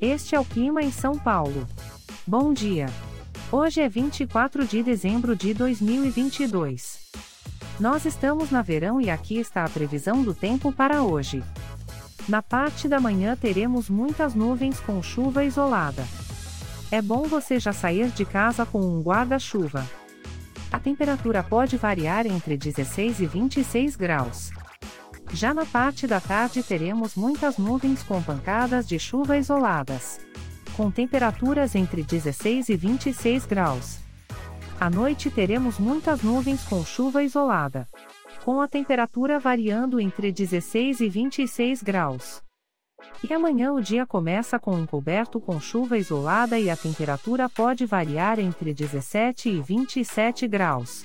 Este é o clima em São Paulo. Bom dia. Hoje é 24 de dezembro de 2022. Nós estamos na verão e aqui está a previsão do tempo para hoje. Na parte da manhã teremos muitas nuvens com chuva isolada. É bom você já sair de casa com um guarda-chuva. A temperatura pode variar entre 16 e 26 graus. Já na parte da tarde teremos muitas nuvens com pancadas de chuva isoladas. Com temperaturas entre 16 e 26 graus. À noite teremos muitas nuvens com chuva isolada. Com a temperatura variando entre 16 e 26 graus. E amanhã o dia começa com um coberto com chuva isolada e a temperatura pode variar entre 17 e 27 graus.